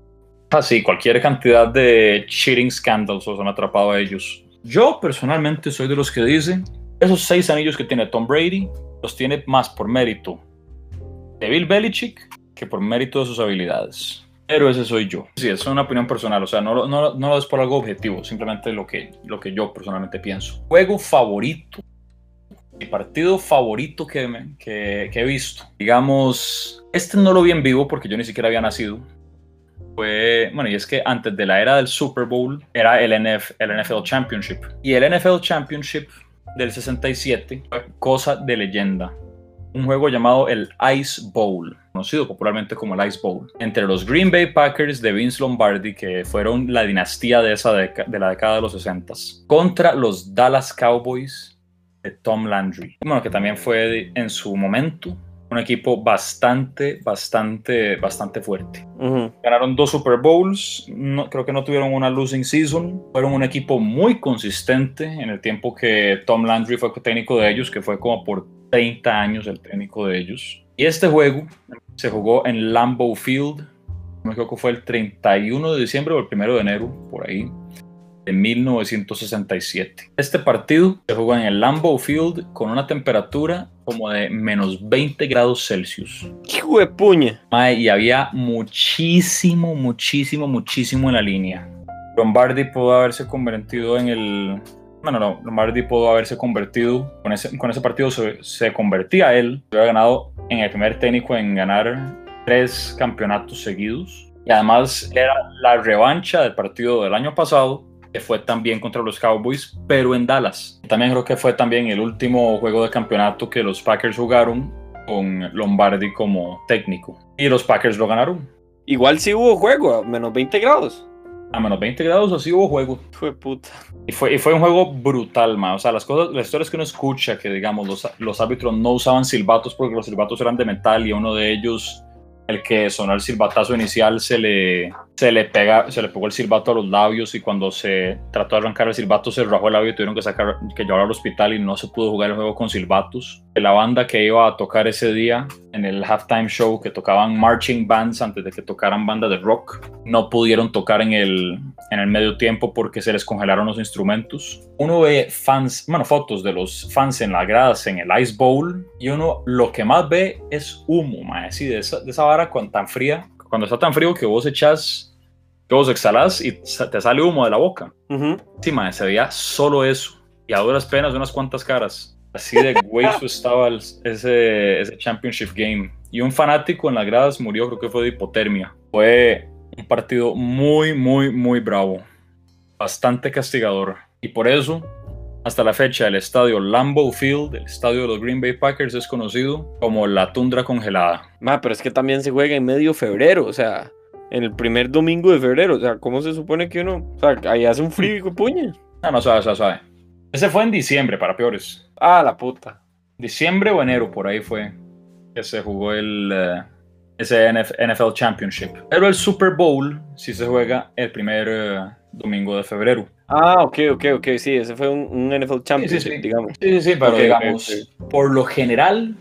B: Ah, sí, cualquier cantidad de cheating scandals los han atrapado a ellos. Yo personalmente soy de los que dicen, esos seis anillos que tiene Tom Brady, los tiene más por mérito de Bill Belichick que por mérito de sus habilidades. Pero ese soy yo. Sí, es una opinión personal, o sea, no, no, no lo es por algo objetivo, simplemente lo que, lo que yo personalmente pienso. Juego favorito. Mi partido favorito que, que, que he visto. Digamos, este no lo vi en vivo porque yo ni siquiera había nacido. Fue, bueno, y es que antes de la era del Super Bowl era el, NF, el NFL Championship. Y el NFL Championship del 67 fue cosa de leyenda. un juego llamado el Ice Bowl, conocido popularmente como el Ice Bowl, entre los Green Bay Packers de Vince Lombardi, que fueron la dinastía de, esa de la década de los 60, contra los Dallas Cowboys de Tom Landry. Bueno, que también fue en su momento un equipo bastante, bastante, bastante fuerte. Ganaron dos Super Bowls, no, creo que no tuvieron una losing season, fueron un equipo muy consistente en el tiempo que Tom Landry fue técnico de ellos, que fue como por 30 años el técnico de ellos. Y este juego se jugó en Lambeau Field, no creo que fue el 31 de diciembre o el 1 de enero, por ahí de 1967. Este partido se jugó en el Lambeau Field con una temperatura como de menos 20 grados Celsius.
A: ¡Hijo de puña!
B: y había muchísimo, muchísimo, muchísimo en la línea. Lombardi pudo haberse convertido en el... Bueno, no, Lombardi pudo haberse convertido, con ese, con ese partido se, se convertía él, había ganado en el primer técnico en ganar tres campeonatos seguidos. Y además era la revancha del partido del año pasado, que fue también contra los Cowboys, pero en Dallas. También creo que fue también el último juego de campeonato que los Packers jugaron con Lombardi como técnico. Y los Packers lo ganaron.
A: Igual sí hubo juego, a menos 20 grados.
B: A menos 20 grados así hubo juego.
A: Fue puta.
B: Y fue, y fue un juego brutal, man. O sea, las cosas, las historias que uno escucha, que digamos, los, los árbitros no usaban silbatos porque los silbatos eran de metal y uno de ellos el que sonó el silbatazo inicial se le, se le, pega, se le pegó el silbato a los labios y cuando se trató de arrancar el silbato se rajó el labio y tuvieron que, sacar, que llevarlo al hospital y no se pudo jugar el juego con silbatos. La banda que iba a tocar ese día en el halftime show, que tocaban marching bands antes de que tocaran bandas de rock, no pudieron tocar en el, en el medio tiempo porque se les congelaron los instrumentos. Uno ve fans, bueno, fotos de los fans en las gradas en el Ice Bowl y uno lo que más ve es humo, mae, así de esa, de esa vara con tan fría, cuando está tan frío que vos echas, que vos exhalas y te sale humo de la boca. Sí, mae, se veía solo eso y a duras penas unas cuantas caras. Así de hueso <laughs> estaba ese, ese championship game. Y un fanático en las gradas murió, creo que fue de hipotermia. Fue un partido muy, muy, muy bravo. Bastante castigador. Y por eso, hasta la fecha, el estadio Lambeau Field, el estadio de los Green Bay Packers, es conocido como la tundra congelada.
A: Ma, pero es que también se juega en medio febrero, o sea, el primer domingo de febrero. O sea, ¿cómo se supone que uno. O sea, ahí hace un frío y puña.
B: No, no, suave, suave, suave. Ese fue en diciembre, para peores.
A: Ah, la puta.
B: Diciembre o enero, por ahí fue que se jugó el, eh, ese NFL Championship. Pero el Super Bowl sí se juega el primer eh, domingo de febrero.
A: Ah, ok, ok, ok, sí, ese fue un, NFL Championship, digamos.
B: Sí, sí, sí, pero digamos, por lo general,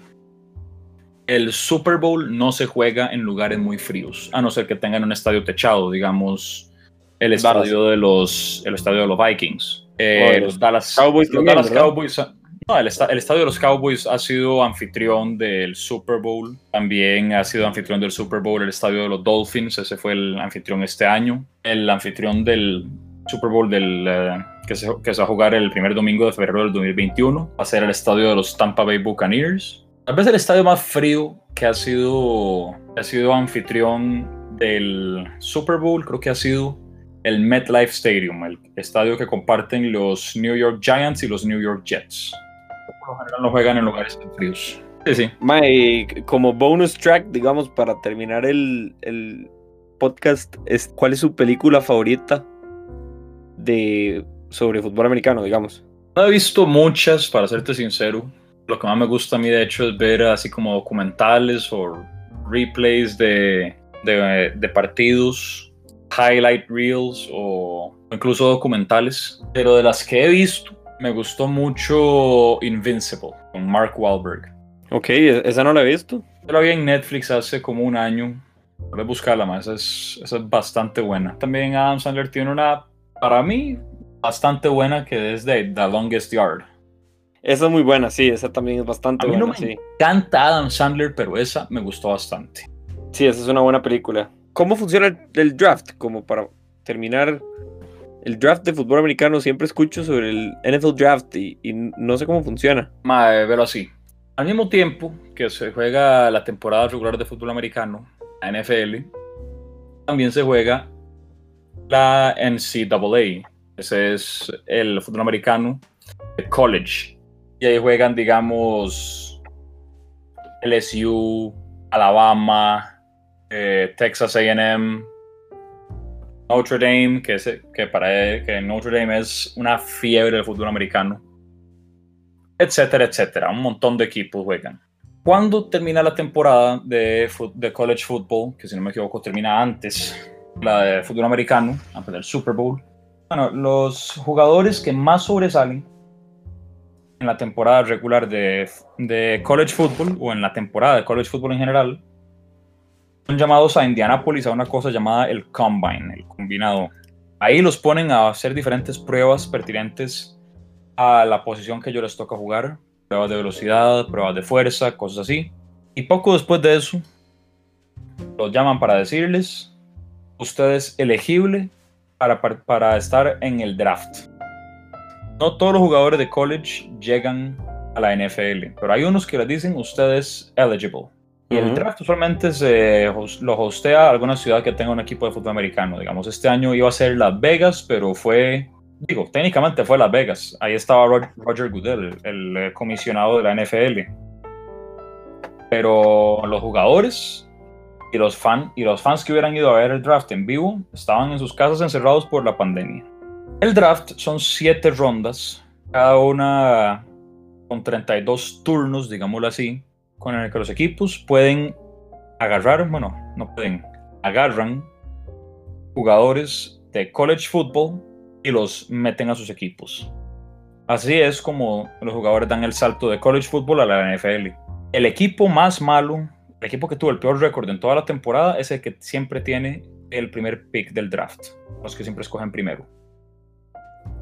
B: el Super Bowl no se juega en lugares muy fríos, a no ser que tengan un estadio techado, digamos, el estadio de los, el estadio de los Vikings. Eh, los Dallas Cowboys. Los Dallas Cowboys no, el, estadio de los Cowboys ha sido anfitrión del Super Bowl. También ha sido anfitrión del Super Bowl el estadio de los Dolphins. Ese fue el anfitrión este año. El anfitrión del Super Bowl del, eh, que, se, que, se, va a jugar el primer domingo de febrero del 2021 va a ser el estadio de los Tampa Bay Buccaneers. Tal vez el estadio más frío que ha sido, ha sido anfitrión del Super Bowl creo que ha sido el MetLife Stadium, el estadio que comparten los New York Giants y los New York Jets. Por lo general no juegan en lugares fríos.
A: Sí, sí. como bonus track, digamos, para terminar el, el podcast, es, ¿cuál es su película favorita de, sobre fútbol americano, digamos?
B: No he visto muchas, para serte sincero. Lo que más me gusta a mí, de hecho, es ver así como documentales o replays de, de, de partidos highlight reels o incluso documentales, pero de las que he visto, me gustó mucho Invincible con Mark Wahlberg.
A: Ok, e-, esa no la he visto.
B: Yo la vi en Netflix hace como un año. Voy a buscarla más, es, esa es bastante buena. También Adam Sandler tiene una, para mí, bastante buena que es de The Longest Yard.
A: Esa es muy buena, sí, esa también es bastante
B: a mí
A: buena.
B: No me encanta Adam Sandler, pero esa me gustó bastante.
A: Sí, esa es una buena película. ¿Cómo funciona el, draft? Como para terminar, el draft de fútbol americano siempre escucho sobre el NFL draft y, no sé cómo funciona.
B: Madre, pero así. Al mismo tiempo que se juega la temporada regular de fútbol americano, la NFL, también se juega la NCAA. Ese es el fútbol americano de college. Y ahí juegan, digamos, LSU, Alabama, eh, Texas AM, Notre Dame, que, es, que para que Notre Dame es una fiebre del fútbol americano, etcétera, etcétera. Un montón de equipos juegan. Cuando termina la temporada de, college football, que si no me equivoco termina antes la de fútbol americano, antes del Super Bowl, bueno, los jugadores que más sobresalen en la temporada regular de, de college football o en la temporada de college football en general son llamados a Indianapolis a una cosa llamada el Combine, el combinado. Ahí los ponen a hacer diferentes pruebas pertinentes a la posición que ellos les toca jugar, pruebas de velocidad, pruebas de fuerza, cosas así. Y poco después de eso, los llaman para decirles, usted es elegible para, para estar en el draft. No todos los jugadores de college llegan a la NFL, pero hay unos que les dicen, usted es eligible. Y el draft usualmente se lo hostea alguna ciudad que tenga un equipo de fútbol americano. Digamos, este año iba a ser Las Vegas, pero fue, digo, técnicamente fue Las Vegas. Ahí estaba Roger, Goodell, el, comisionado de la NFL. Pero los jugadores y los, fan, y los fans que hubieran ido a ver el draft en vivo estaban en sus casas encerrados por la pandemia. El draft son siete rondas, cada una con 32 turnos, digámoslo así con el que los equipos pueden agarrar, bueno, no pueden, agarran jugadores de college football y los meten a sus equipos. Así es como los jugadores dan el salto de college football a la NFL. El equipo más malo, el equipo que tuvo el peor récord en toda la temporada, es el que siempre tiene el primer pick del draft. Los que siempre escogen primero.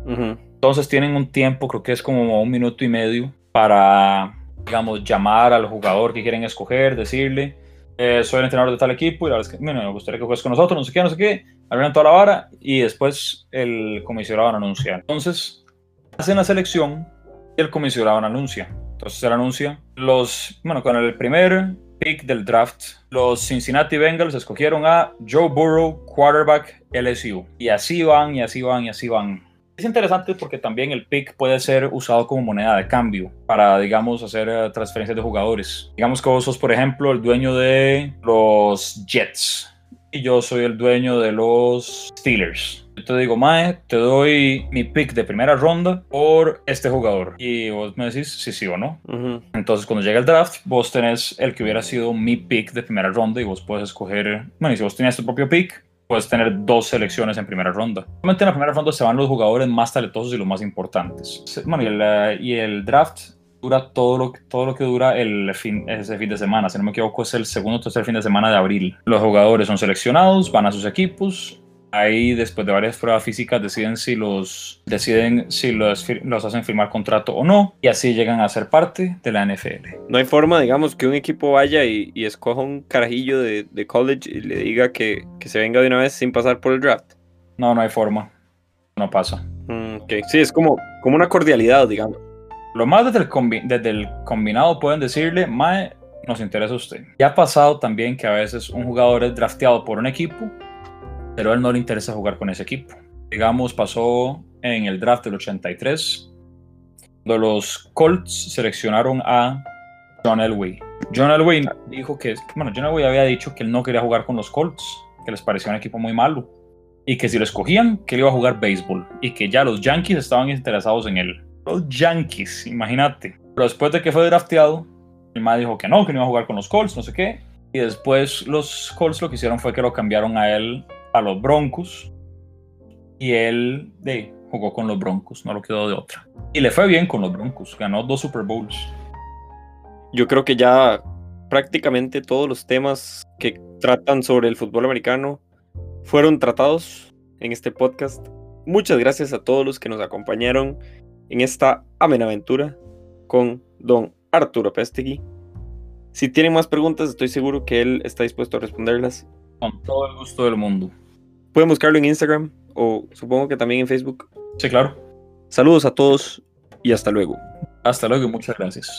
B: Entonces tienen un tiempo, creo que es como un minuto y medio, para digamos, llamar al jugador que quieren escoger, decirle, eh, soy el entrenador de tal equipo y la verdad es que me gustaría que juegues con nosotros, no sé qué, no sé qué, abren toda la vara y después el comisionado anuncia. Entonces, hacen la selección y el comisionado anuncia. Entonces se anuncia. Los, bueno, con el primer pick del draft, los Cincinnati Bengals escogieron a Joe Burrow, quarterback LSU. Y así van, y así van, y así van. Es interesante porque también el pick puede ser usado como moneda de cambio para, digamos, hacer eh, transferencias de jugadores. Digamos que vos sos, por ejemplo, el dueño de los Jets y yo soy el dueño de los Steelers. Yo te digo, Mae, te doy mi pick de primera ronda por este jugador. Y vos me decís si sí o no. Entonces, cuando llega el draft, vos tenés el que hubiera sido mi pick de primera ronda y vos puedes escoger. Bueno, y si vos tenías tu propio pick, puedes tener dos selecciones en primera ronda. Obviamente en la primera ronda se van los jugadores más talentosos y los más importantes. Bueno, y el, eh, y el draft dura todo lo, todo lo que dura el fin, ese fin de semana. Si no me equivoco, es el segundo o tercer fin de semana de abril. Los jugadores son seleccionados, van a sus equipos, Ahí, después de varias pruebas físicas, deciden si los, deciden si los, los hacen firmar contrato o no, y así llegan a ser parte de la NFL.
A: No hay forma, digamos, que un equipo vaya y, escoja un carajillo de, de, college y le diga que, que, se venga de una vez sin pasar por el draft.
B: No, no hay forma. No pasa.
A: Mm, Sí, es como, como una cordialidad, digamos.
B: Lo más desde el, desde el combinado pueden decirle, Mae, nos interesa usted. Ya ha pasado también que a veces un jugador es drafteado por un equipo pero a él no le interesa jugar con ese equipo. Digamos, pasó en el draft del 83, cuando los Colts seleccionaron a John Elway. John Elway dijo que, bueno, John Elway había dicho que él no quería jugar con los Colts, que les parecía un equipo muy malo, y que si lo escogían, que él iba a jugar béisbol, y que ya los Yankees estaban interesados en él. Los Yankees, imagínate. Pero después de que fue drafteado, el más dijo que no, que no iba a jugar con los Colts, no sé qué. Y después los Colts lo que hicieron fue que lo cambiaron a él a los Broncos y él de, jugó con los Broncos, no lo quedó de otra. Y le fue bien con los Broncos, ganó dos Super Bowls.
A: Yo creo que ya prácticamente todos los temas que tratan sobre el fútbol americano fueron tratados en este podcast. Muchas gracias a todos los que nos acompañaron en esta amena aventura con don Arturo Pestegui. Si tienen más preguntas, estoy seguro que él está dispuesto a responderlas.
B: Con todo el gusto del mundo.
A: Pueden buscarlo en Instagram o supongo que también en Facebook.
B: Sí, claro.
A: Saludos a todos y hasta luego.
B: Hasta luego y muchas gracias.